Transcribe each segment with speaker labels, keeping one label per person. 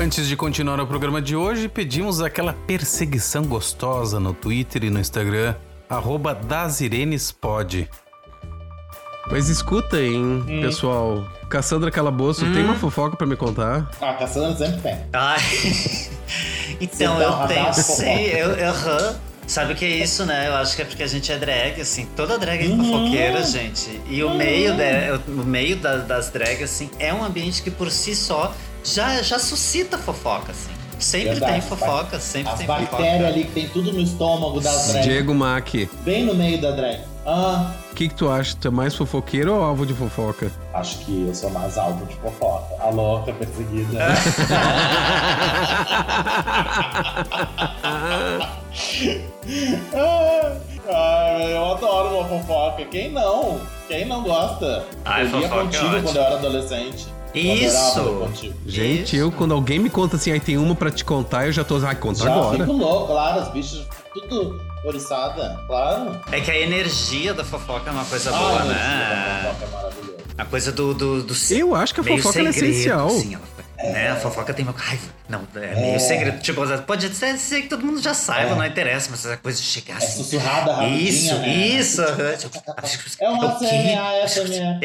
Speaker 1: Antes de continuar o programa de hoje, pedimos aquela perseguição gostosa no Twitter e no Instagram, arroba dasirenespod. Mas escuta, hein, pessoal. Cassandra Calabouço, tem uma fofoca pra me contar?
Speaker 2: Ah, Cassandra sempre tem.
Speaker 3: Ai. então,
Speaker 2: Você
Speaker 3: eu tenho, sim, eu, eu aham. Sabe o que é isso, né? Eu acho que é porque a gente é drag, assim, toda drag é
Speaker 2: Uhum.
Speaker 3: fofoqueira, gente. E o meio, da, o meio da- das drags, assim, é um ambiente que por si só já, já suscita fofoca, assim. Sempre
Speaker 2: Verdade.
Speaker 3: tem fofoca, sempre
Speaker 2: As
Speaker 3: tem
Speaker 2: bactérias
Speaker 3: fofoca.
Speaker 2: ali que tem tudo no estômago das drag.
Speaker 1: Diego Mack,
Speaker 2: Bem no meio da drag. Ah,
Speaker 1: o que, que tu acha? Tu é mais fofoqueiro ou alvo de fofoca?
Speaker 2: acho que eu sou mais alvo de fofoca. A louca perseguida. Ai, eu adoro uma fofoca. Quem não? Quem não gosta?
Speaker 3: Ai,
Speaker 2: eu
Speaker 3: fofoca é
Speaker 2: contigo
Speaker 3: ótimo.
Speaker 2: quando eu era adolescente.
Speaker 3: Isso!
Speaker 2: contigo.
Speaker 1: Gente,
Speaker 3: Isso.
Speaker 1: eu, quando alguém me conta assim, aí tem uma pra te contar, eu já tô. Ai, conta
Speaker 2: Já
Speaker 1: agora.
Speaker 2: fico louco, claro, as bichas tudo oriçada, claro.
Speaker 3: É que a energia da fofoca é uma coisa
Speaker 2: Ai,
Speaker 3: boa, né?
Speaker 2: a fofoca é maravilhosa.
Speaker 3: A coisa do. do, do
Speaker 1: Eu acho que a fofoca é essencial.
Speaker 3: assim, ela- né? A fofoca tem uma. Ai, não, é meio
Speaker 2: É.
Speaker 3: segredo. Tipo, pode até ser que todo mundo já saiba,
Speaker 2: É.
Speaker 3: não interessa, mas essa coisa de chegar
Speaker 2: É
Speaker 3: assim.
Speaker 2: sussurrada rapidinha,
Speaker 3: Isso,
Speaker 2: né?
Speaker 3: isso.
Speaker 2: É uma? CNA, essa minha.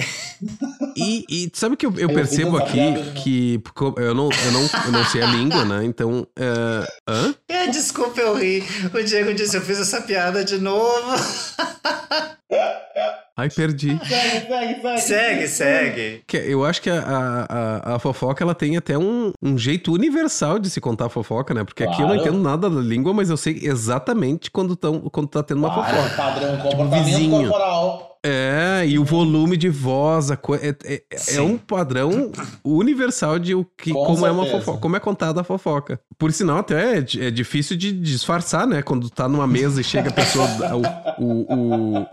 Speaker 1: E, e sabe que eu, eu
Speaker 2: Eu
Speaker 1: percebo
Speaker 2: essa
Speaker 1: aqui que porque eu não, eu, não, eu não sei a língua, né? Então. é, hã?
Speaker 3: É, desculpa, eu ri. O Diego disse: eu fiz essa piada de novo.
Speaker 1: Ai, perdi.
Speaker 2: Segue, segue, segue.
Speaker 3: segue, segue.
Speaker 1: Que Eu acho que a, a, a- fofoca ela tem até um, um jeito universal de se contar fofoca, né? Porque aqui eu não
Speaker 2: Claro.
Speaker 1: entendo nada da língua, mas eu sei exatamente quando, tão, quando tá tendo uma
Speaker 2: Claro,
Speaker 1: fofoca.
Speaker 2: padrão, comportamento
Speaker 1: vizinho.
Speaker 2: corporal.
Speaker 1: É, e o volume de voz, a co- é, é- é um padrão universal de o que,
Speaker 2: Com
Speaker 1: como é uma
Speaker 2: certeza.
Speaker 1: fofoca, como é contada a fofoca. Por sinal, até é, é difícil de disfarçar, né? Quando tá numa mesa e chega a pessoa, o, o, o,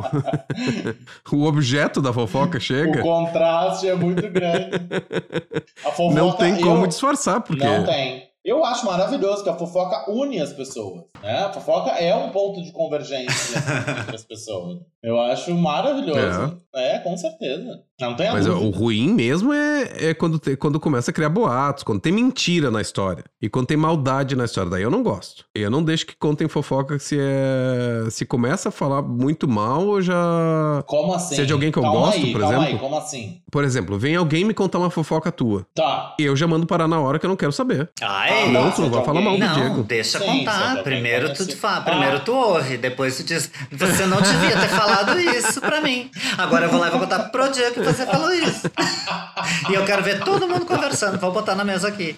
Speaker 1: o objeto da fofoca
Speaker 2: O
Speaker 1: chega,
Speaker 2: contraste é muito grande. A fofoca,
Speaker 1: não tem como
Speaker 2: eu-
Speaker 1: disfarçar, porque...
Speaker 2: Não tem. Eu acho maravilhoso que a fofoca une as pessoas. Né? A fofoca é um ponto de convergência entre as pessoas. Eu acho maravilhoso. É, com certeza. Não tem
Speaker 1: Mas o
Speaker 2: dúvida.
Speaker 1: ruim mesmo é, é quando, te- quando começa a criar boatos, quando tem mentira na história. E quando tem maldade na história. Daí eu não gosto. Eu não deixo que contem fofoca se é. Se começa a falar muito mal, eu já.
Speaker 2: Como assim?
Speaker 1: Se é de alguém que eu
Speaker 2: calma
Speaker 1: gosto,
Speaker 2: aí,
Speaker 1: por
Speaker 2: calma
Speaker 1: exemplo?
Speaker 2: Aí, como assim?
Speaker 1: Por exemplo, vem alguém me contar uma fofoca tua.
Speaker 2: Tá.
Speaker 1: Eu já mando parar na hora que eu não quero saber.
Speaker 3: Ai,
Speaker 1: não,
Speaker 2: tá,
Speaker 1: tu não vai falar mal do
Speaker 3: Não,
Speaker 1: Diego.
Speaker 3: deixa
Speaker 2: Sim,
Speaker 3: contar.
Speaker 2: alguém
Speaker 3: Primeiro tu,
Speaker 2: conhece.
Speaker 3: fala,
Speaker 2: Ah.
Speaker 3: primeiro tu ouve, depois tu diz, você não devia ter falado isso pra mim. Agora eu vou lá e vou contar pro Diego que você falou isso. e eu quero ver todo mundo conversando, vou botar na mesa aqui.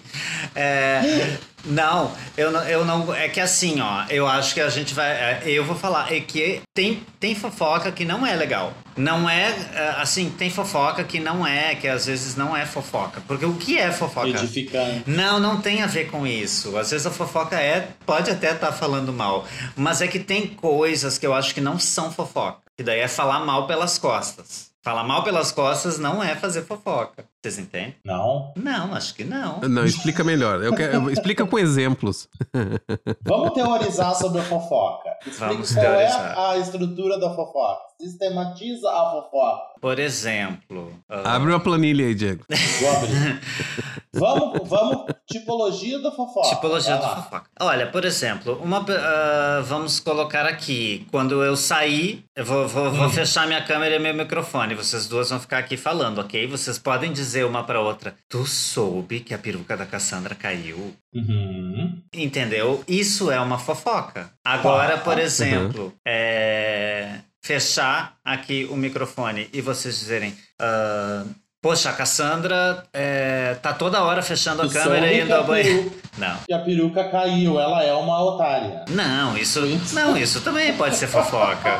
Speaker 3: É, não, eu não, eu não. É que assim, ó, eu acho que a gente vai. é, Eu vou falar, é que tem, tem fofoca que não é legal. Não é, é, assim, tem fofoca que não é, que às vezes não é fofoca. Porque o que é fofoca?
Speaker 2: Edificante.
Speaker 3: Não, não tem a ver com isso. Às vezes a fofoca é, pode até estar falando mal, mas é que tem coisas que eu acho que não são fofoca. Que daí é falar mal pelas costas. Falar mal pelas costas não é fazer fofoca. Vocês entendem?
Speaker 2: Não.
Speaker 3: Não, acho que não.
Speaker 1: Não, explica melhor. Eu quero, explica com exemplos.
Speaker 2: Vamos teorizar sobre a fofoca. Explica
Speaker 3: Vamos
Speaker 2: qual
Speaker 3: teorizar.
Speaker 2: é a estrutura da fofoca. Sistematiza a fofoca.
Speaker 3: Por exemplo, ah,
Speaker 1: Abre uma planilha aí, Diego.
Speaker 2: Vou abrir. Vamos, vamos, tipologia da fofoca.
Speaker 3: Tipologia
Speaker 2: lá.
Speaker 3: fofoca. Olha, por exemplo, uma, ah, vamos colocar aqui. Quando eu sair, eu vou, vou, vou fechar minha câmera e meu microfone. Vocês duas vão ficar aqui falando, ok? Vocês podem dizer uma pra outra. Tu soube que a peruca da Cassandra caiu?
Speaker 2: Uhum.
Speaker 3: Entendeu? Isso é uma fofoca. Agora,
Speaker 2: Tá.
Speaker 3: por exemplo, é, fechar aqui o microfone e vocês dizerem. ah, Poxa, a Cassandra é, tá toda hora fechando a câmera e indo ao banheiro. Não.
Speaker 2: Que a peruca caiu, ela é uma otária.
Speaker 3: Não, isso, não, isso também pode ser fofoca.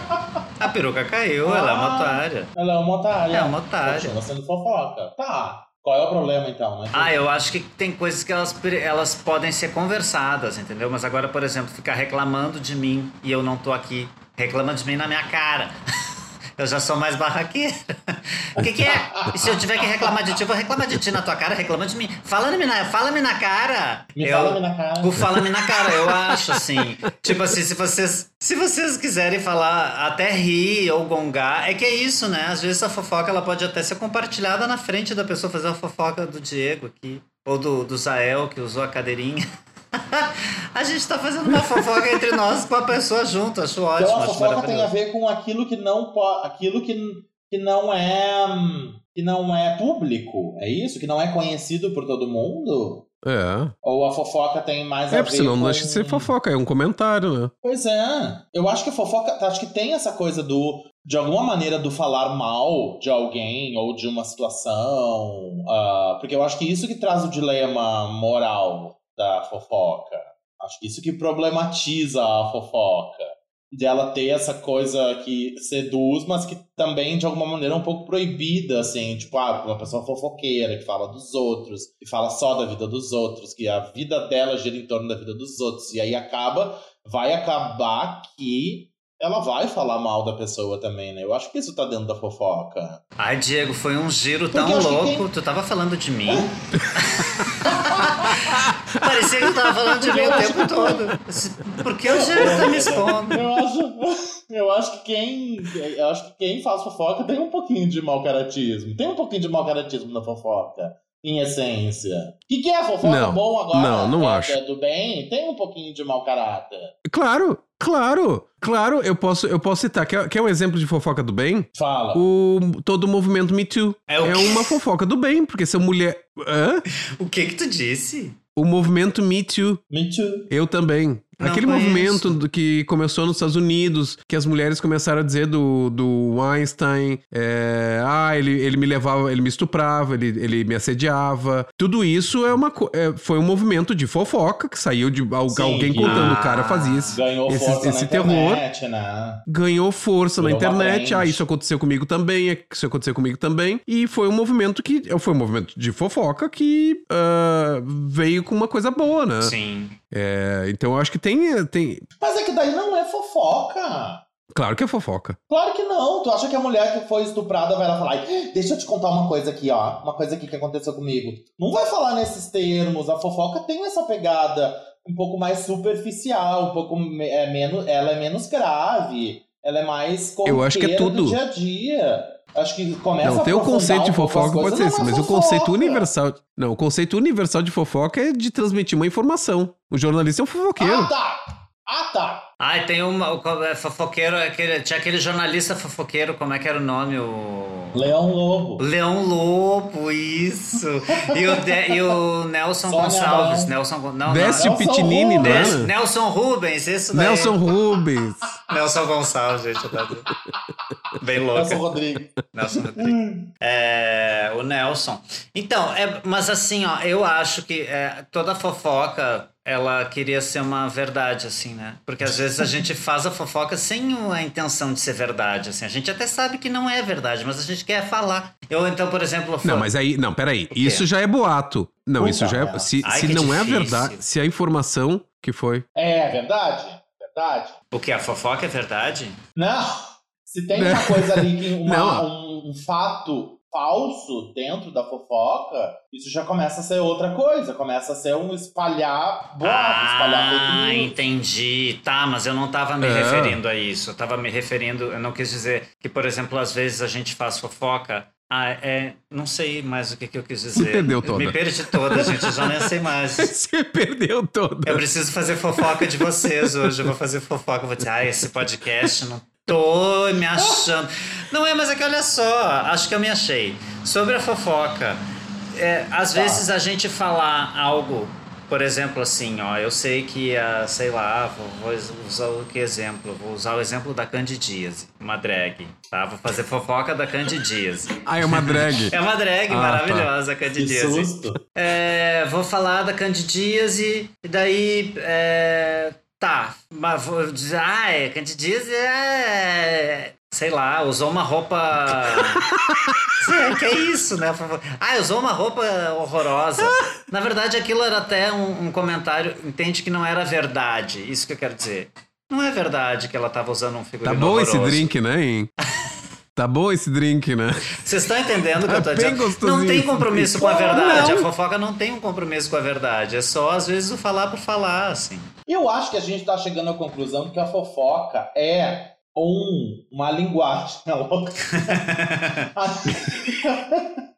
Speaker 3: A peruca caiu, ela é uma
Speaker 2: Ah.
Speaker 3: otária.
Speaker 2: Ela é uma otária.
Speaker 3: É uma otária.
Speaker 2: Continua sendo fofoca. Tá. Qual é o problema então, né?
Speaker 3: Ah, eu acho que tem coisas que elas, elas podem ser conversadas, entendeu? Mas agora, por exemplo, ficar reclamando de mim e eu não tô aqui, reclamando de mim na minha cara. Eu já sou mais barraqueira. O que, que é? E se eu tiver que reclamar de ti, eu vou reclamar de ti na tua cara, reclamando de mim. Fala-me na, fala na cara.
Speaker 2: Me
Speaker 3: Eu-
Speaker 2: fala-me na cara.
Speaker 3: O fala-me na cara, eu acho, assim. Tipo assim, se vocês, se vocês quiserem falar, até rir ou gongar, é que é isso, né? Às vezes a fofoca ela pode até ser compartilhada na frente da pessoa, fazer a fofoca do Diego aqui. Ou do, do Zael, que usou a cadeirinha. a gente tá fazendo uma fofoca entre nós com a pessoa junto, acho ótimo.
Speaker 2: Então a fofoca tem a ver com aquilo que não pode. aquilo que, que não é. que não é público. É isso? Que não é conhecido por todo mundo?
Speaker 1: É.
Speaker 2: Ou a fofoca tem mais a
Speaker 1: É,
Speaker 2: ver
Speaker 1: porque senão
Speaker 2: com...
Speaker 1: não deixa de ser fofoca, é um comentário, né?
Speaker 2: Pois é. Eu acho que a fofoca. Acho que tem essa coisa do. De alguma maneira do falar mal de alguém ou de uma situação. ah, porque eu acho que isso que traz o dilema moral da fofoca. Acho que isso que problematiza a fofoca. De ela ter essa coisa que seduz, mas que também, de alguma maneira, é um pouco proibida, assim. Tipo, ah, uma pessoa fofoqueira que fala dos outros, que fala só da vida dos outros, que a vida dela gira em torno da vida dos outros. E aí acaba vai acabar que ela vai falar mal da pessoa também, né? Eu acho que isso tá dentro da fofoca.
Speaker 3: Ai, Diego, foi um giro
Speaker 2: Porque
Speaker 3: tão louco.
Speaker 2: quem-
Speaker 3: Tu tava falando de mim? Parecia que tu tava falando de mim
Speaker 2: Eu
Speaker 3: o tempo todo. Por que o Diego tá me expondo?
Speaker 2: Eu acho, eu acho que quem, eu acho que quem faz fofoca tem um pouquinho de mau caratismo. Tem um pouquinho de mau caratismo na fofoca, em essência. O que, que é fofoca
Speaker 1: Não,
Speaker 2: bom agora?
Speaker 1: não, não
Speaker 2: É-
Speaker 1: acho.
Speaker 2: é do bem? Tem um pouquinho de mau caráter.
Speaker 1: Claro, claro, claro, eu posso, eu posso citar. Quer, quer um exemplo de fofoca do bem?
Speaker 2: Fala.
Speaker 1: O, todo o movimento Me Too.
Speaker 3: É o
Speaker 1: É uma fofoca do bem, porque são mulher. Hã?
Speaker 3: O que que tu disse?
Speaker 1: O movimento Me Too.
Speaker 2: Me too.
Speaker 1: Eu também.
Speaker 3: Não
Speaker 1: Aquele
Speaker 3: conheço.
Speaker 1: movimento do- que começou nos Estados Unidos, que as mulheres começaram a dizer do, do Einstein, é, ah, ele, ele me levava, ele me estuprava, ele, ele me assediava. Tudo isso é uma, é, foi um movimento de fofoca que saiu de
Speaker 2: Sim,
Speaker 1: alguém
Speaker 2: que-
Speaker 1: contando, o
Speaker 3: Ah,
Speaker 1: cara fazia esse,
Speaker 2: Ganhou
Speaker 1: esse,
Speaker 2: força
Speaker 1: esse
Speaker 2: na
Speaker 1: terror.
Speaker 2: internet, né?
Speaker 1: Ganhou força na
Speaker 2: Virou uma
Speaker 1: internet. Ah, isso aconteceu comigo também, é, isso aconteceu comigo também. E foi um movimento que. Foi um movimento de fofoca que ah, veio com uma coisa boa, né?
Speaker 3: Sim.
Speaker 1: É, então eu acho que tem, tem.
Speaker 2: Mas é que daí não é fofoca.
Speaker 1: Claro que é fofoca.
Speaker 2: Claro que não. Tu acha que a mulher que foi estuprada vai lá falar, "Ai, deixa eu te contar uma coisa aqui, ó. Uma coisa aqui que aconteceu comigo. Não vai falar nesses termos. A fofoca tem essa pegada um pouco mais superficial, um pouco é, menos. Ela é menos grave. Ela é mais
Speaker 1: Eu acho que é tudo.
Speaker 2: do dia a dia. Acho que começa
Speaker 1: Não,
Speaker 2: a
Speaker 1: tem o conceito de fofoca, pode ser esse,
Speaker 2: é
Speaker 1: mas o
Speaker 2: fofoca.
Speaker 1: conceito universal. Não, o conceito universal de fofoca é de transmitir uma informação. O jornalista é um fofoqueiro.
Speaker 2: Ah, tá! Ah, tá!
Speaker 3: Ah, tem uma. é, Fofoqueiro, aquele, tinha aquele jornalista fofoqueiro, como é que era o nome? O.
Speaker 2: Leão Lobo.
Speaker 3: Leão Lobo, isso. E o, De- e o Nelson Gonçalves. Nelson, não,
Speaker 1: Décio
Speaker 2: Nelson
Speaker 1: Pitinini,
Speaker 2: Rubens.
Speaker 1: né?
Speaker 3: Nelson, Rubens, isso daí.
Speaker 1: Nelson Rubens.
Speaker 3: Nelson Gonçalves, gente. tava- Bem louca.
Speaker 2: Nelson Rodrigues.
Speaker 3: Nelson Rodrigues. É, o Nelson. Então, é, mas assim, ó, eu acho que é, toda fofoca ela queria ser uma verdade, assim, né? Porque às vezes a gente faz a fofoca sem a intenção de ser verdade, assim. A gente até sabe que não é verdade, mas a gente quer falar. Eu, então, por exemplo...
Speaker 1: Não, mas aí, não, peraí. Isso já é boato. Não,
Speaker 2: Puta
Speaker 1: isso já é. Se,
Speaker 3: Ai,
Speaker 1: se não é
Speaker 3: difícil.
Speaker 1: verdade, se a informação que foi.
Speaker 2: É verdade? Verdade?
Speaker 3: O que? A fofoca é verdade?
Speaker 2: Não. Se tem uma coisa ali, que uma-
Speaker 1: Não.
Speaker 2: um, um fato falso dentro da fofoca, isso já começa a ser outra coisa. Começa a ser um espalhar boato, espalhar fake
Speaker 3: Ah, entendi. Tá, mas eu não tava me
Speaker 1: É.
Speaker 3: referindo a isso. Eu tava me referindo, eu não quis dizer que, por exemplo, às vezes a gente faz fofoca Ah, é. Não sei mais o que, que eu quis dizer.
Speaker 1: Se perdeu toda.
Speaker 3: Me perdi toda, gente. Eu já nem sei mais.
Speaker 1: Você perdeu toda.
Speaker 3: Eu preciso fazer fofoca de vocês hoje. Eu vou fazer fofoca. Eu vou dizer, ah, esse podcast não tô me achando. Não é, mas é que olha só, acho que eu me achei. Sobre a fofoca, é, às
Speaker 2: Tá.
Speaker 3: vezes a gente falar algo, por exemplo, assim, ó, eu sei que, a, sei lá, vou, vou usar o que exemplo? Vou usar o exemplo da Candidíase, uma drag, tá? Vou fazer fofoca da Candidíase.
Speaker 1: Ah, é uma drag.
Speaker 3: É uma drag
Speaker 1: Ah,
Speaker 3: maravilhosa, a
Speaker 2: Que
Speaker 3: Candidíase.
Speaker 2: susto.
Speaker 3: É, vou falar da candidíase e daí é, tá, mas vou dizer, ah, é, candidíase é, sei lá, usou uma roupa, Sim, que é isso, né? Ah, usou uma roupa horrorosa. Na verdade, aquilo era até um, um comentário, entende que não era verdade, isso que eu quero dizer. Não é verdade que ela tava usando um
Speaker 1: Tá
Speaker 3: figurino
Speaker 1: bom esse
Speaker 3: horroroso.
Speaker 1: drink, né, hein? Tá bom esse drink, né?
Speaker 3: Vocês estão entendendo o que eu tô
Speaker 1: É
Speaker 3: dizendo? Não tem
Speaker 1: esse
Speaker 3: compromisso com a verdade.
Speaker 1: Não.
Speaker 3: A fofoca não tem um compromisso com a verdade. É só, às vezes, o falar por falar, assim.
Speaker 2: E eu acho que a gente tá chegando à conclusão que a fofoca é um, uma linguagem. né, louca?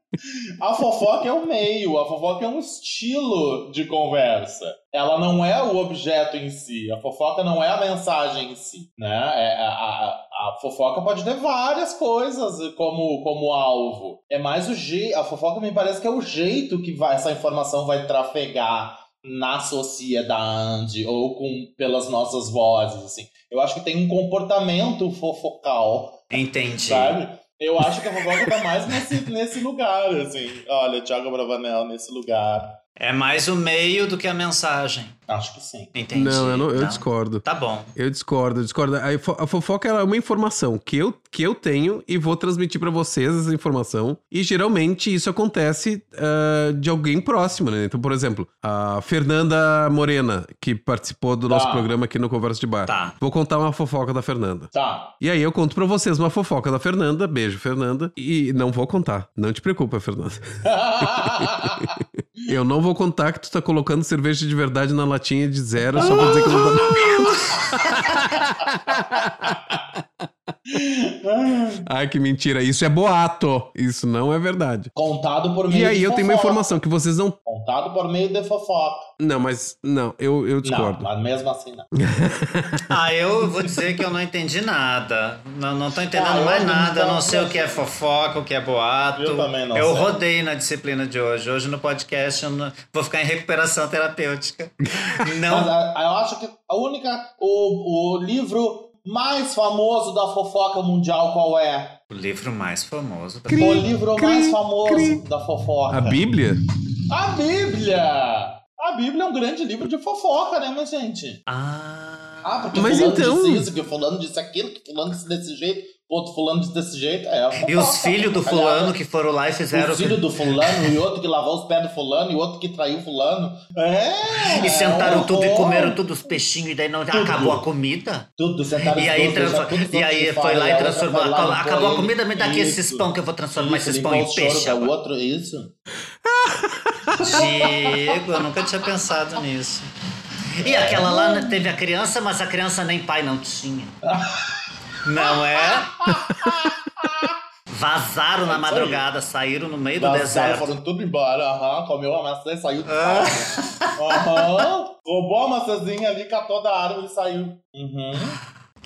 Speaker 2: A fofoca é um meio, a fofoca é um estilo de conversa. Ela não é o objeto em si, a fofoca não é a mensagem em si, né? É, a, a, a fofoca pode ter várias coisas como, como alvo. É mais o jeito, a fofoca me parece que é o jeito que vai, essa informação vai trafegar na sociedade ou com pelas nossas vozes, assim. Eu acho que tem um comportamento fofocal
Speaker 3: Entendi.
Speaker 2: sabe? Eu acho que a fofoca tá mais nesse, nesse lugar, assim. Olha, Thiago Bravanel nesse lugar.
Speaker 3: É mais o meio do que a mensagem.
Speaker 2: Acho que sim.
Speaker 3: Entendi.
Speaker 1: Não, eu, não- eu
Speaker 3: Não?
Speaker 1: discordo.
Speaker 3: Tá bom.
Speaker 1: Eu discordo, eu discordo. A, fo- a fofoca ela é uma informação que eu, que eu tenho e vou transmitir pra vocês essa informação. E geralmente isso acontece ah, de alguém próximo, né? Então, por exemplo, a Fernanda Morena, que participou do nosso
Speaker 2: Tá.
Speaker 1: programa aqui no Conversa de Bar.
Speaker 3: Tá.
Speaker 1: Vou contar uma fofoca da Fernanda.
Speaker 2: Tá.
Speaker 1: E aí eu conto pra vocês uma fofoca da Fernanda. Beijo, Fernanda. E não vou contar. Não te preocupa, Fernanda. Eu não vou contar que tu tá colocando cerveja de verdade na latinha de zero só pra dizer que eu não tá Ai, que mentira. Isso é boato. Isso não é verdade.
Speaker 2: Contado por meio
Speaker 1: E aí
Speaker 2: de
Speaker 1: eu tenho uma
Speaker 2: fofoca.
Speaker 1: informação que vocês não.
Speaker 2: Contado por meio de fofoca.
Speaker 1: Não, mas. Não, eu, eu discordo.
Speaker 2: Não, mas mesmo assim não.
Speaker 3: Ah, eu vou dizer que eu não entendi nada. Não, não tô entendendo
Speaker 2: Ah,
Speaker 3: mais nada. Eu não sei o que é fofoca, o que é boato.
Speaker 2: Eu também não
Speaker 3: Eu
Speaker 2: sei.
Speaker 3: rodei na disciplina de hoje. Hoje no podcast eu não- vou ficar em recuperação terapêutica.
Speaker 2: Mas
Speaker 3: Não.
Speaker 2: a- eu acho que a única. O, o livro mais famoso da fofoca mundial qual é?
Speaker 3: O livro mais famoso da
Speaker 1: Cri,
Speaker 2: o livro
Speaker 1: cri,
Speaker 2: mais famoso
Speaker 1: cri.
Speaker 2: da fofoca.
Speaker 1: A Bíblia?
Speaker 2: A Bíblia! A Bíblia é um grande livro de fofoca, né, minha gente?
Speaker 3: Ah.
Speaker 2: Ah, porque
Speaker 1: Mas
Speaker 2: fulano
Speaker 1: então-
Speaker 2: disse isso, que fulano disse aquilo, que fulano disse desse jeito, outro fulano disse desse jeito. É,
Speaker 3: E os filhos do
Speaker 2: aliás,
Speaker 3: fulano que foram lá e fizeram.
Speaker 2: O filho do fulano e outro que lavou os pés do fulano e outro que traiu fulano. É!
Speaker 3: E sentaram
Speaker 2: é
Speaker 3: tudo e comeram todos os peixinhos e daí não acabou a comida.
Speaker 2: Tudo, sentaram
Speaker 3: E
Speaker 2: os
Speaker 3: aí,
Speaker 2: tudo
Speaker 3: e aí foi lá
Speaker 2: e
Speaker 3: transformou.
Speaker 2: lá,
Speaker 3: Acabou, acabou a comida, me dá aqui esses pão que eu vou transformar
Speaker 2: Isso,
Speaker 3: esses pão em
Speaker 2: o
Speaker 3: peixe.
Speaker 2: do
Speaker 3: agora.
Speaker 2: outro, isso.
Speaker 3: Diego, eu nunca tinha pensado nisso. E aquela lá né, teve a criança, mas a criança nem pai não tinha. Não é? Vazaram na madragada, saíram no meio do
Speaker 2: Vazaram,
Speaker 3: deserto.
Speaker 2: foram tudo embora. Aham, comeu a maçã e saiu de
Speaker 3: Ah.
Speaker 2: casa. Aham. Roubou a maçãzinha ali, catou da árvore e saiu. Uhum.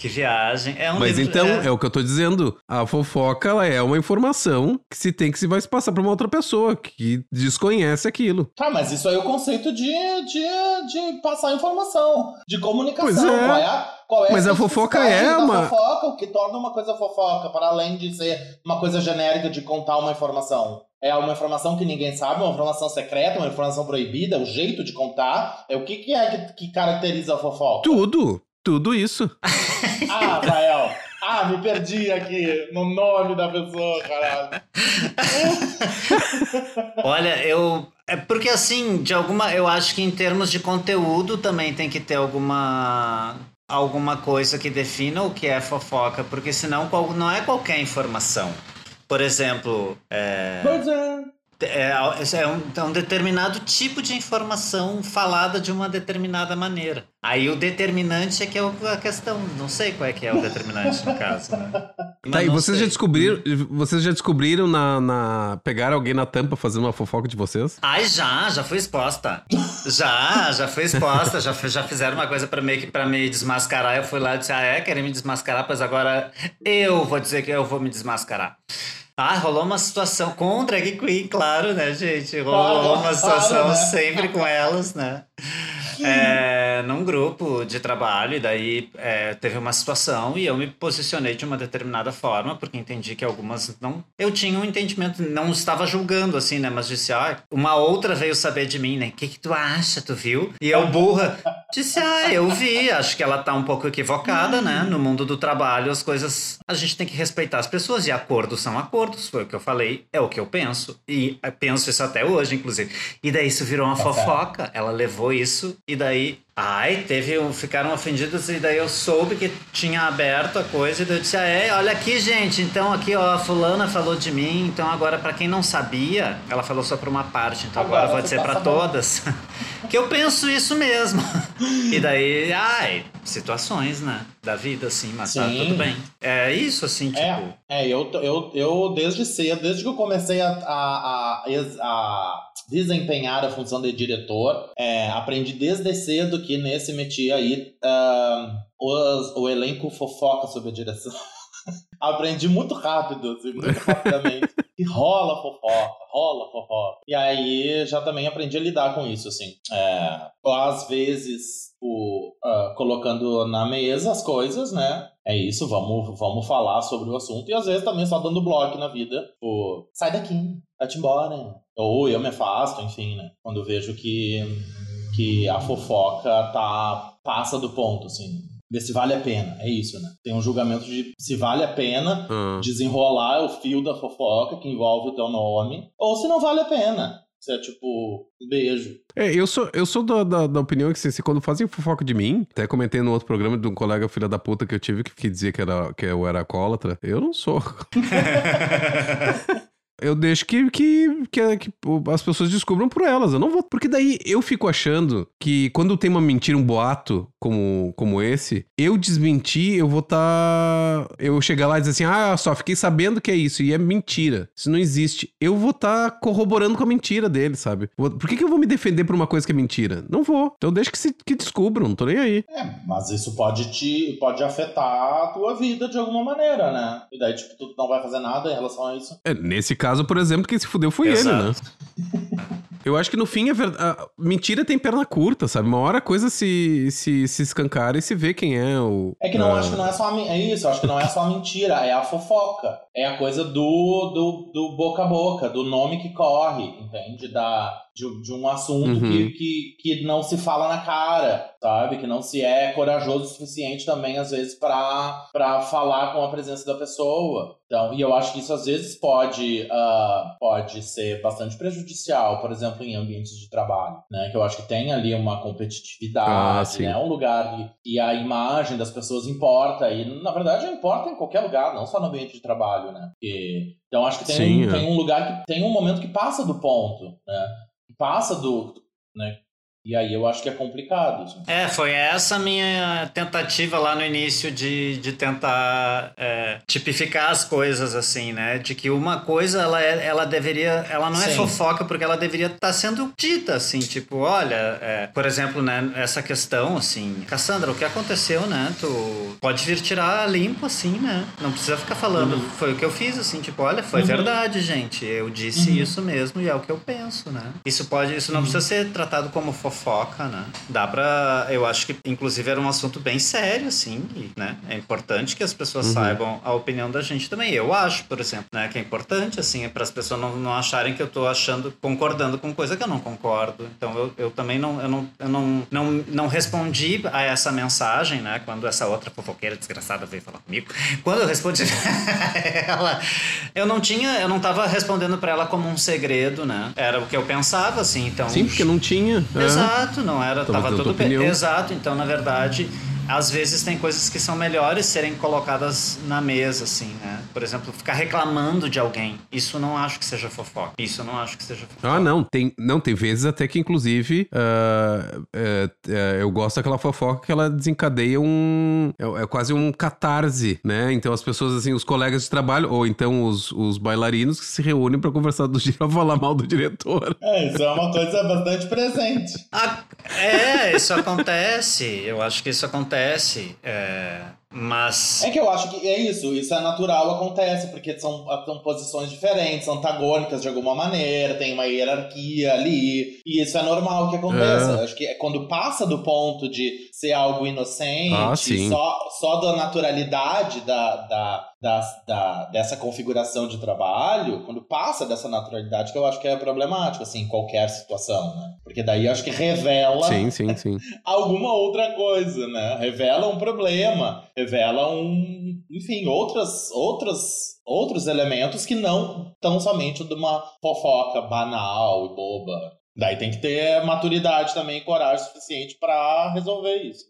Speaker 3: Que viagem. É um
Speaker 1: Mas
Speaker 3: livro-
Speaker 1: então,
Speaker 3: é.
Speaker 1: é o que eu tô dizendo. A fofoca, ela é uma informação que se tem que se vai se passar pra uma outra pessoa que desconhece aquilo.
Speaker 2: Tá, mas isso aí é o conceito de, de, de passar informação, de comunicação.
Speaker 1: Pois é.
Speaker 2: Qual é, a- qual é
Speaker 1: Mas a fofoca é uma-
Speaker 2: fofoca, o que torna uma coisa fofoca, para além de ser uma coisa genérica de contar uma informação. É uma informação que ninguém sabe, uma informação secreta, uma informação proibida, o jeito de contar. É o que, que é que, que caracteriza a fofoca?
Speaker 1: Tudo. Tudo isso.
Speaker 2: Ah, Rael. Ah, me perdi aqui no nome da pessoa, caralho.
Speaker 3: Olha, eu. É porque assim, de alguma. Eu acho que em termos de conteúdo também tem que ter alguma. Alguma coisa que defina o que é fofoca, porque senão não é qualquer informação. Por exemplo, é,
Speaker 2: Pois é.
Speaker 3: É, é um, é um determinado tipo de informação falada de uma determinada maneira. Aí o determinante é que é a questão. Não sei qual é que é o determinante no caso, né?
Speaker 1: Tá, e vocês já descobriram, vocês já descobriram na, na pegar alguém na tampa fazendo uma fofoca de vocês?
Speaker 3: Ai, já, já fui exposta. Já, já fui exposta, já, já fizeram uma coisa meio que pra me desmascarar. Eu fui lá e disse, ah, é, querem me desmascarar, pois agora eu vou dizer que eu vou me desmascarar. Ah, rolou uma situação com drag queen, claro, né, gente? Rolou
Speaker 2: Claro,
Speaker 3: uma situação
Speaker 2: claro, né?
Speaker 3: sempre com elas, né? É, num grupo de trabalho, e daí é, teve uma situação e eu me posicionei de uma determinada forma, porque entendi que algumas não. Eu tinha um entendimento, não estava julgando assim, né? Mas disse, ah, uma outra veio saber de mim, né? O que, que tu acha, tu viu? E eu, burra, disse, ah, eu vi, acho que ela tá um pouco equivocada, né? No mundo do trabalho, as coisas. A gente tem que respeitar as pessoas, e acordos são acordos, foi o que eu falei, é o que eu penso. E eu penso isso até hoje, inclusive. E daí isso virou uma
Speaker 2: Tá
Speaker 3: fofoca. Ela levou isso e daí. Ai, teve. um- Ficaram ofendidos e daí eu soube que tinha aberto a coisa e daí eu disse: Ah, é, olha aqui, gente. Então aqui, ó, a fulana falou de mim. Então agora, pra quem não sabia, ela falou só pra uma parte. Então agora,
Speaker 2: Agora tá
Speaker 3: pra
Speaker 2: sabendo.
Speaker 3: todas. que eu penso isso mesmo. e daí, ai, situações, né? Da vida, assim, mas tá tudo bem. É isso, assim, tipo.
Speaker 2: É, é eu, eu, eu desde cedo, desde que eu comecei a, a, a, a desempenhar a função de diretor, é, aprendi desde cedo que nesse métier aí ah, os- o elenco fofoca sobre a direção. aprendi muito rápido, assim, muito rapidamente. E rola fofoca, rola fofoca. E aí já também aprendi a lidar com isso, assim. É, às vezes, o, ah, colocando na mesa as coisas, né? É isso, vamos, vamos falar sobre o assunto. E às vezes também só dando bloco na vida. Tipo, sai daqui, vai-te embora. Ou eu me afasto, enfim, né? Quando vejo que, que a fofoca tá, passa do ponto, assim. Ver se vale a pena. É isso, né? Tem um julgamento de se vale a pena
Speaker 1: Ah.
Speaker 2: desenrolar o fio da fofoca que envolve o teu nome, ou se não vale a pena. Se é tipo, um beijo.
Speaker 1: É, eu sou, eu sou da, da, da opinião que se, se quando fazem fofoca de mim, até comentei no outro programa de um colega filha da puta que eu tive que, que dizia que, era, que eu era alcoólatra. Eu não sou. Eu deixo que, que, que, que as pessoas descubram por elas. Eu não vou. Porque daí eu fico achando que quando tem uma mentira, um boato como, como esse, eu desmentir, eu vou estar. eu chegar lá e dizer assim: ah, só fiquei sabendo que é isso. E é mentira. Isso não existe. Eu vou estar corroborando com a mentira dele, sabe? Por que, que eu vou me defender por uma coisa que é mentira? Não vou. Então deixa que, se, que descubram, não tô nem aí.
Speaker 2: É, mas isso pode te pode afetar a tua vida de alguma maneira, né? E daí, tipo, tu não vai fazer nada em relação a isso.
Speaker 1: É, nesse caso, por exemplo, quem se fudeu foi ele, né? Eu acho que no fim é verdade. Mentira tem perna curta, sabe? Uma hora a coisa se, se, se escancara e se vê quem é o.
Speaker 2: É que não
Speaker 1: ah,
Speaker 2: acho que não é só a, é isso, acho que não é só a mentira, é a fofoca. É a coisa do, do, do boca a boca, do nome que corre, entende? Da, de, de um assunto
Speaker 1: Uhum.
Speaker 2: que, que, que não se fala na cara, sabe? Que não se é corajoso o suficiente também, às vezes, pra falar com a presença da pessoa. Então, e eu acho que isso às vezes pode, ah, pode ser bastante prejudicial, por exemplo, em ambientes de trabalho, né? Que eu acho que tem ali uma
Speaker 1: Ah,
Speaker 2: competitividade,
Speaker 1: sim.
Speaker 2: né? um lugar e, e a imagem das pessoas importa e na verdade importa em qualquer lugar, não só no ambiente de trabalho, né? Porque- então acho que tem,
Speaker 1: Sim,
Speaker 2: um,
Speaker 1: é.
Speaker 2: tem um lugar que tem um momento que passa do ponto, né? Passa do, né? E aí eu acho que é complicado. assim.
Speaker 3: É, foi essa minha tentativa lá no início de, de tentar é, tipificar as coisas, assim, né? De que uma coisa, ela, é, ela deveria... Ela não é
Speaker 2: Sim.
Speaker 3: fofoca porque ela deveria estar sendo dita, assim. Tipo, olha, é, por exemplo, né? Essa questão, assim... Cassandra, o que aconteceu, né? Tu pode vir tirar limpo, assim, né? Não precisa ficar falando. Foi o que eu fiz, assim. Tipo, olha, foi
Speaker 2: Uhum.
Speaker 3: verdade, gente. Eu disse
Speaker 2: Uhum.
Speaker 3: isso mesmo e é o que eu penso, né? Isso pode... Isso não
Speaker 2: Uhum.
Speaker 3: precisa ser tratado como fofoca, né? Dá pra. Eu acho que, inclusive, era um assunto bem sério, assim, e, né? É importante que as pessoas
Speaker 1: Uhum.
Speaker 3: saibam a opinião da gente também. Eu acho, por exemplo, né? Que é importante, assim, para as pessoas não, não acharem que eu tô achando, concordando com coisa que eu não concordo. Então, eu, eu também não, eu não, eu não, não, não respondi a essa mensagem, né? Quando essa outra fofoqueira desgraçada veio falar comigo. Quando eu respondi ela, eu não tinha, eu não tava respondendo para ela como um segredo, né? Era o que eu pensava, assim, então.
Speaker 1: Sim, porque não tinha. é.
Speaker 3: Exato, não era,
Speaker 1: Tava
Speaker 3: tava
Speaker 1: dando
Speaker 3: tudo bem. Exato, então na verdade às vezes tem coisas que são melhores serem colocadas na mesa, assim, né? Por exemplo, ficar reclamando de alguém. Isso não acho que seja fofoca. Isso não acho que seja fofoca.
Speaker 1: Ah, não. Tem, não, tem vezes até que, inclusive, ah, é, é, eu gosto daquela fofoca que ela desencadeia um. É, é quase um catarse, né? Então as pessoas, assim, os colegas de trabalho, ou então os, os bailarinos que se reúnem pra conversar do dia falar mal do diretor.
Speaker 2: É, isso é uma coisa bastante presente.
Speaker 3: Ah, é, isso acontece. Eu acho que isso acontece. É, mas.
Speaker 2: É que eu acho que é isso, isso é natural, acontece, porque são, são posições diferentes, antagônicas de alguma maneira, tem uma hierarquia ali, e isso é normal que aconteça.
Speaker 1: É.
Speaker 2: Acho que é quando passa do ponto de ser algo inocente,
Speaker 1: Ah,
Speaker 2: só, só da naturalidade da, da, da, da- dessa configuração de trabalho, quando passa dessa naturalidade, que eu acho que é problemático, assim, em qualquer situação, né? Porque daí eu acho que revela
Speaker 1: Sim, sim, sim.
Speaker 2: alguma outra coisa, né? Revela um problema, revela um, enfim, outras, outras, outros elementos que não tão somente de uma fofoca banal e boba. Daí tem que ter maturidade também e coragem suficiente pra resolver isso.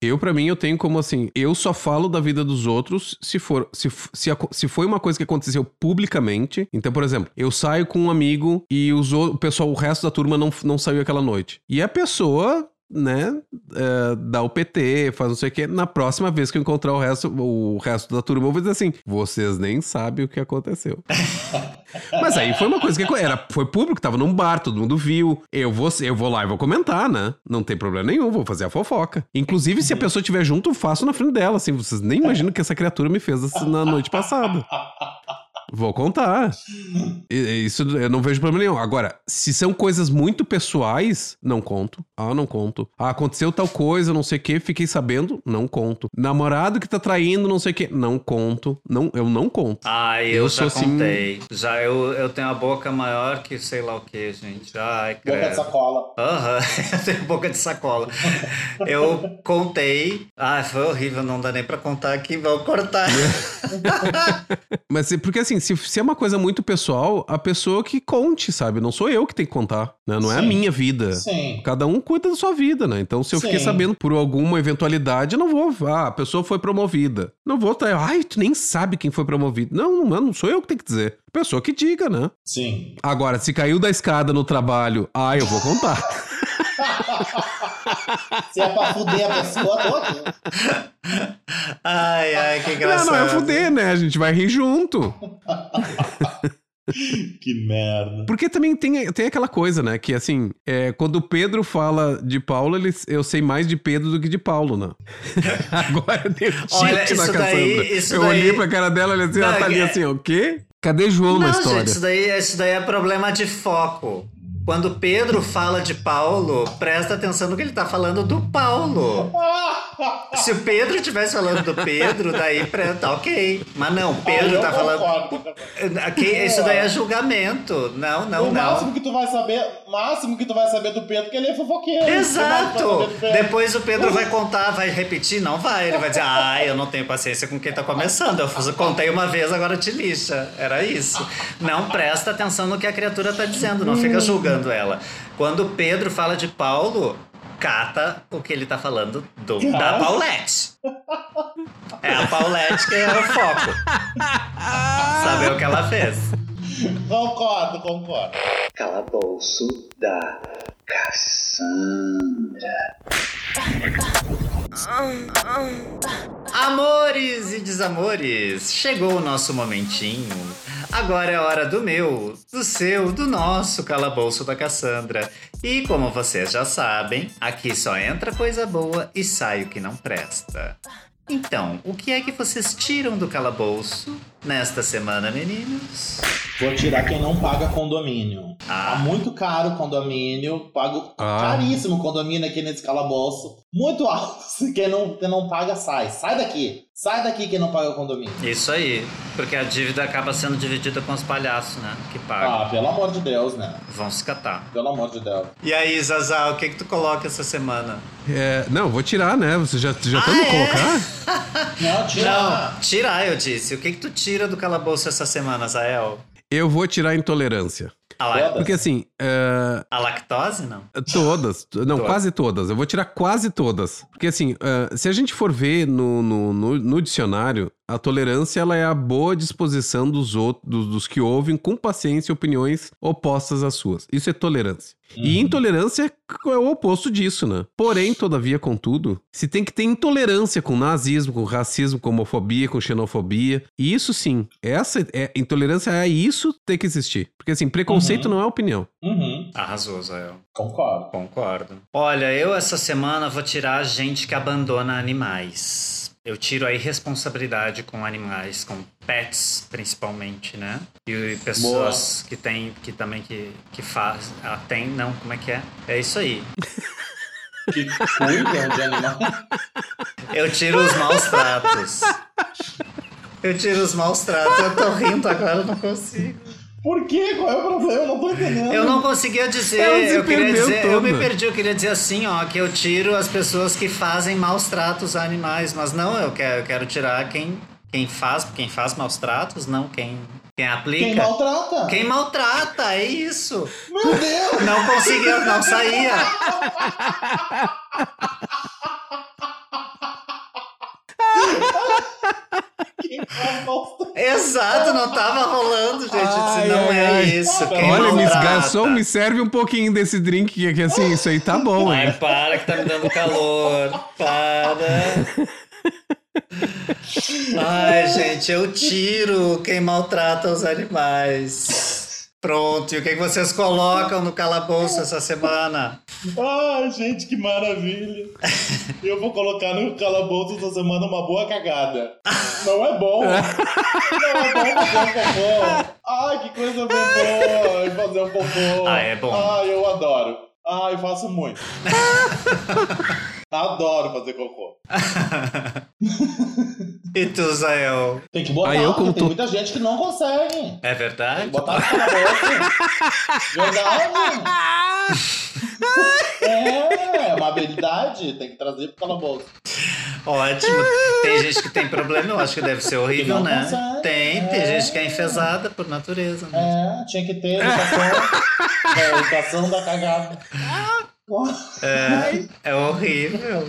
Speaker 1: Eu, pra mim, eu tenho como assim, eu só falo da vida dos outros se for, se, se, se foi uma coisa que aconteceu publicamente. Então, por exemplo, eu saio com um amigo e os, o pessoal, o resto da turma não, não saiu aquela noite. E a pessoa, né, é, dá o PT, faz não sei o quê. Na próxima vez que eu encontrar o resto, o resto da turma, eu vou dizer assim, vocês nem sabem o que aconteceu. Mas aí foi uma coisa que era, foi público, tava num bar, todo mundo viu. Eu vou, eu vou lá e vou comentar, né? Não tem problema nenhum, vou fazer a fofoca. Inclusive, se a pessoa estiver junto, eu faço na frente dela, assim. Vocês nem imaginam o que essa criatura me fez assim na noite passada. Vou contar. Isso eu não vejo problema nenhum. Agora, se são coisas muito pessoais, não conto. Ah, não conto. Ah, aconteceu tal coisa, não sei o que, fiquei sabendo, não conto. Namorado que tá traindo, não sei o que, não conto. Não, eu não conto.
Speaker 3: Ah, eu,
Speaker 1: Eu
Speaker 3: já
Speaker 1: sou assim-
Speaker 3: contei. Já eu, eu tenho a boca maior que sei lá o que, gente. Ai,
Speaker 2: Boca de sacola.
Speaker 3: Aham, eu tenho boca de sacola. Eu contei. Ah, foi horrível, não dá nem pra contar aqui, vão cortar.
Speaker 1: Mas porque assim, se, se é uma coisa muito pessoal, a pessoa que conte, sabe? Não sou eu que tenho que contar, né? Não é a
Speaker 2: Sim.
Speaker 1: minha vida.
Speaker 2: Sim.
Speaker 1: Cada um cuida da sua vida, né? Então, se eu fiquei
Speaker 2: Sim.
Speaker 1: sabendo por alguma eventualidade, eu não vou. Ah, a pessoa foi promovida. Não vou estar. Ai, tu nem sabe quem foi promovido. Não, não, não sou eu que tenho que dizer. A pessoa que diga, né?
Speaker 2: Sim.
Speaker 1: Agora, se caiu da escada no trabalho, ah, eu vou contar.
Speaker 2: Se é pra fuder a pessoa, tô aqui.
Speaker 3: Ai, ai, que
Speaker 1: não,
Speaker 3: engraçado.
Speaker 1: não é fuder, né? A gente vai rir junto.
Speaker 2: Que merda.
Speaker 1: Porque também tem, tem aquela coisa, né? Que assim, é, quando o Pedro fala de Paulo, ele, eu sei mais de Pedro do que de Paulo, né? Agora deu
Speaker 3: Olha,
Speaker 1: tilt na
Speaker 3: isso daí-
Speaker 1: Cassandra.
Speaker 3: isso
Speaker 1: eu
Speaker 3: daí-
Speaker 1: olhei pra cara dela e assim, ela
Speaker 3: Não,
Speaker 1: tá ali
Speaker 3: é-
Speaker 1: assim, o quê? Cadê João na
Speaker 3: Não,
Speaker 1: história?
Speaker 3: gente, isso daí, isso daí é problema de foco. Quando Pedro fala de Paulo, presta atenção no que ele tá falando do Paulo. Se o Pedro estivesse falando do Pedro, daí tá ok. Mas não, Pedro
Speaker 2: Aí eu
Speaker 3: tá falando. Aqui, isso daí é julgamento. Não, não,
Speaker 2: o
Speaker 3: não.
Speaker 2: máximo que tu vai saber, máximo que tu vai saber do Pedro é que ele é fofoqueiro.
Speaker 3: Exato!
Speaker 2: Pedro.
Speaker 3: Depois o Pedro vai contar, vai repetir? Não vai. Ele vai dizer, ah, eu não tenho paciência com quem tá começando. Eu contei uma vez, agora te lixa. Era isso. Não presta atenção no que a criatura tá dizendo, não fica julgando ela. Quando o Pedro fala de Paulo, cata o que ele tá falando do, da Paulette. É a Paulette que é o foco. Saber o que ela fez.
Speaker 2: Concordo, concordo.
Speaker 4: Calabouço da Cassandra.
Speaker 3: Amores e desamores, chegou o nosso momentinho. Agora é hora do meu, do seu, do nosso calabouço da Cassandra. E como vocês já sabem, aqui só entra coisa boa e sai o que não presta. Então, o que é que vocês tiram do calabouço nesta semana, meninos?
Speaker 2: Vou tirar quem não paga condomínio.
Speaker 3: Ah.
Speaker 2: Tá muito caro o condomínio. Pago
Speaker 1: Ah.
Speaker 2: caríssimo o condomínio aqui nesse calabouço. Muito alto. Se quem não, quem não paga, sai. Sai daqui. Sai daqui quem não paga o condomínio.
Speaker 3: Isso aí, porque a dívida acaba sendo dividida com os palhaços, né? Que pagam.
Speaker 2: Ah, pelo amor de Deus, né?
Speaker 3: Vão se catar.
Speaker 2: Pelo amor de Deus.
Speaker 3: E aí, Zazá, o que que tu coloca essa semana?
Speaker 1: É, não, vou tirar, né? Você já, já tá
Speaker 3: Ah, é?
Speaker 1: colocar?
Speaker 2: Não, tira.
Speaker 3: Não, tirar, eu disse. O que que tu tira do calabouço essa semana, Zael?
Speaker 1: Eu vou tirar a intolerância.
Speaker 3: Ah lá.
Speaker 1: Porque assim, é,
Speaker 3: A lactose, não?
Speaker 1: Todas. Não,
Speaker 3: Todas.
Speaker 1: quase todas. Eu vou tirar quase todas. Porque assim, ah, se a gente for ver no, no, no- no dicionário, a tolerância ela é a boa disposição dos outros, dos, dos que ouvem com paciência opiniões opostas às suas. Isso é tolerância. E intolerância é o oposto disso, né? Porém, todavia, contudo, se tem que ter intolerância com nazismo, com racismo, com homofobia, com xenofobia. E isso sim, essa é, intolerância é isso tem que existir. Porque assim, preconceito não é opinião.
Speaker 2: Uhum,
Speaker 3: Arrasou, Zoel.
Speaker 2: concordo.
Speaker 3: Concordo. Olha, eu essa semana vou tirar gente que abandona animais. Eu tiro a irresponsabilidade com animais, com pets principalmente, né? E pessoas que tem, que também que, que faz, ah, tem, não, como é que é? É isso aí.
Speaker 2: Que cuidam de animal.
Speaker 3: Eu tiro os maus tratos. Eu tiro os maus tratos. Eu tô rindo agora, não consigo.
Speaker 2: Por quê? Qual é o problema? Eu não tô entendendo.
Speaker 3: Eu não conseguia dizer, eu queria dizer, eu me perdi, eu queria dizer assim, ó, que eu tiro as pessoas que fazem maus tratos a animais, mas não, eu quero, eu quero tirar quem, quem faz, quem faz maus tratos, não quem, quem aplica.
Speaker 2: Quem maltrata?
Speaker 3: Quem maltrata, é isso.
Speaker 2: Meu Deus!
Speaker 3: Não conseguia, não saía.
Speaker 2: Quem faz maltrata?
Speaker 3: Exato, não tava rolando, gente.
Speaker 1: Ai,
Speaker 3: não
Speaker 1: ai,
Speaker 3: é
Speaker 1: ai.
Speaker 3: isso. Quem
Speaker 1: Olha, Miss
Speaker 3: maltrata.
Speaker 1: Garçom, me serve um pouquinho desse drink que, que assim, isso aí tá bom,
Speaker 3: Ai,
Speaker 1: hein?
Speaker 3: para que tá me dando calor. Para. Ai, gente, eu tiro quem maltrata os animais. Pronto, e o que, que vocês colocam no calabouço essa semana?
Speaker 2: Ai, gente, que maravilha. Eu vou colocar no calabouço essa semana uma boa cagada. Não é bom. Não é bom fazer um. Ai, que coisa boa fazer um cocô.
Speaker 3: Ah, é bom.
Speaker 2: Ai, eu adoro. Ai, faço muito. Adoro fazer cocô.
Speaker 3: E tu, Zael?
Speaker 2: Tem que botar,
Speaker 1: Aí eu, como
Speaker 2: porque tem muita gente que não consegue.
Speaker 3: É
Speaker 2: Tem
Speaker 3: verdade?
Speaker 2: que botar no calabouço. Verdade. É, é uma habilidade. Tem que trazer pro calabouço.
Speaker 3: Ótimo. Tem gente que tem problema, eu acho que deve ser horrível, né?
Speaker 2: consegue.
Speaker 3: Tem, tem
Speaker 2: É.
Speaker 3: gente que é enfesada por natureza. né?
Speaker 2: É, tinha que ter educação. é, educação da cagada.
Speaker 3: É, é horrível.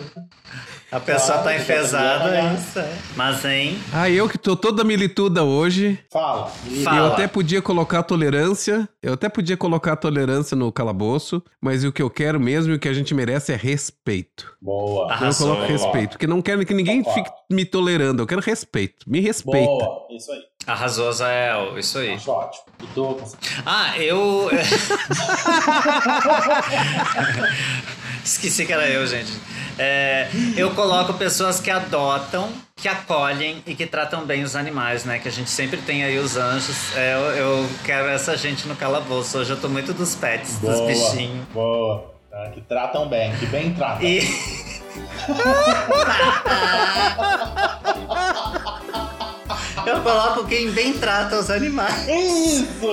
Speaker 3: A pessoa
Speaker 2: Claro,
Speaker 3: tá
Speaker 2: que
Speaker 3: enfesada, isso. Mas, hein?
Speaker 1: Ah, eu que tô toda milituda hoje,
Speaker 2: Fala.
Speaker 3: Fala.
Speaker 1: eu até podia colocar tolerância, eu até podia colocar tolerância no calabouço, mas o que eu quero mesmo e o que a gente merece é respeito.
Speaker 2: Boa.
Speaker 1: Eu
Speaker 3: Arrasou.
Speaker 1: coloco respeito, porque não quero que ninguém fique me tolerando, eu quero respeito. Me respeita.
Speaker 2: Boa. Isso aí.
Speaker 3: Arrasou, Zael. Isso aí.
Speaker 2: Acho ótimo. E?
Speaker 3: Ah, eu. Esqueci que era eu, gente. É, eu coloco pessoas que adotam, que acolhem e que tratam bem os animais, né? Que a gente sempre tem aí os anjos. É, eu, eu quero essa gente no calabouço. Hoje eu tô muito dos pets, dos
Speaker 2: Boa.
Speaker 3: bichinhos.
Speaker 2: Boa. Tá, que tratam bem, que bem tratam.
Speaker 3: E. Eu coloco quem bem trata os animais.
Speaker 2: Isso!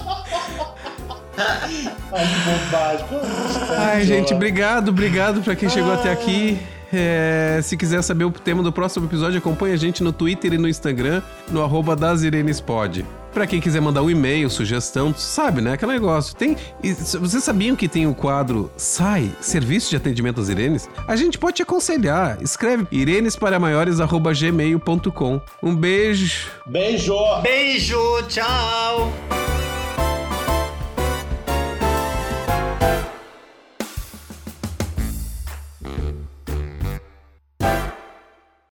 Speaker 2: Ai, que bobagem.
Speaker 1: Ai, gente, obrigado, obrigado pra quem chegou até aqui. É, se quiser saber o tema do próximo episódio, acompanha a gente no Twitter e no Instagram, no arroba das IrenesPod. Pra quem quiser mandar um e-mail, sugestão, sabe, né? Aquele negócio. Tem. e Vocês sabiam que tem o quadro SAI, Serviço de Atendimento às Irenes? A gente pode te aconselhar. Escreve irenesparamaiores.gmail.com. Um beijo.
Speaker 2: Beijo!
Speaker 3: Beijo, tchau!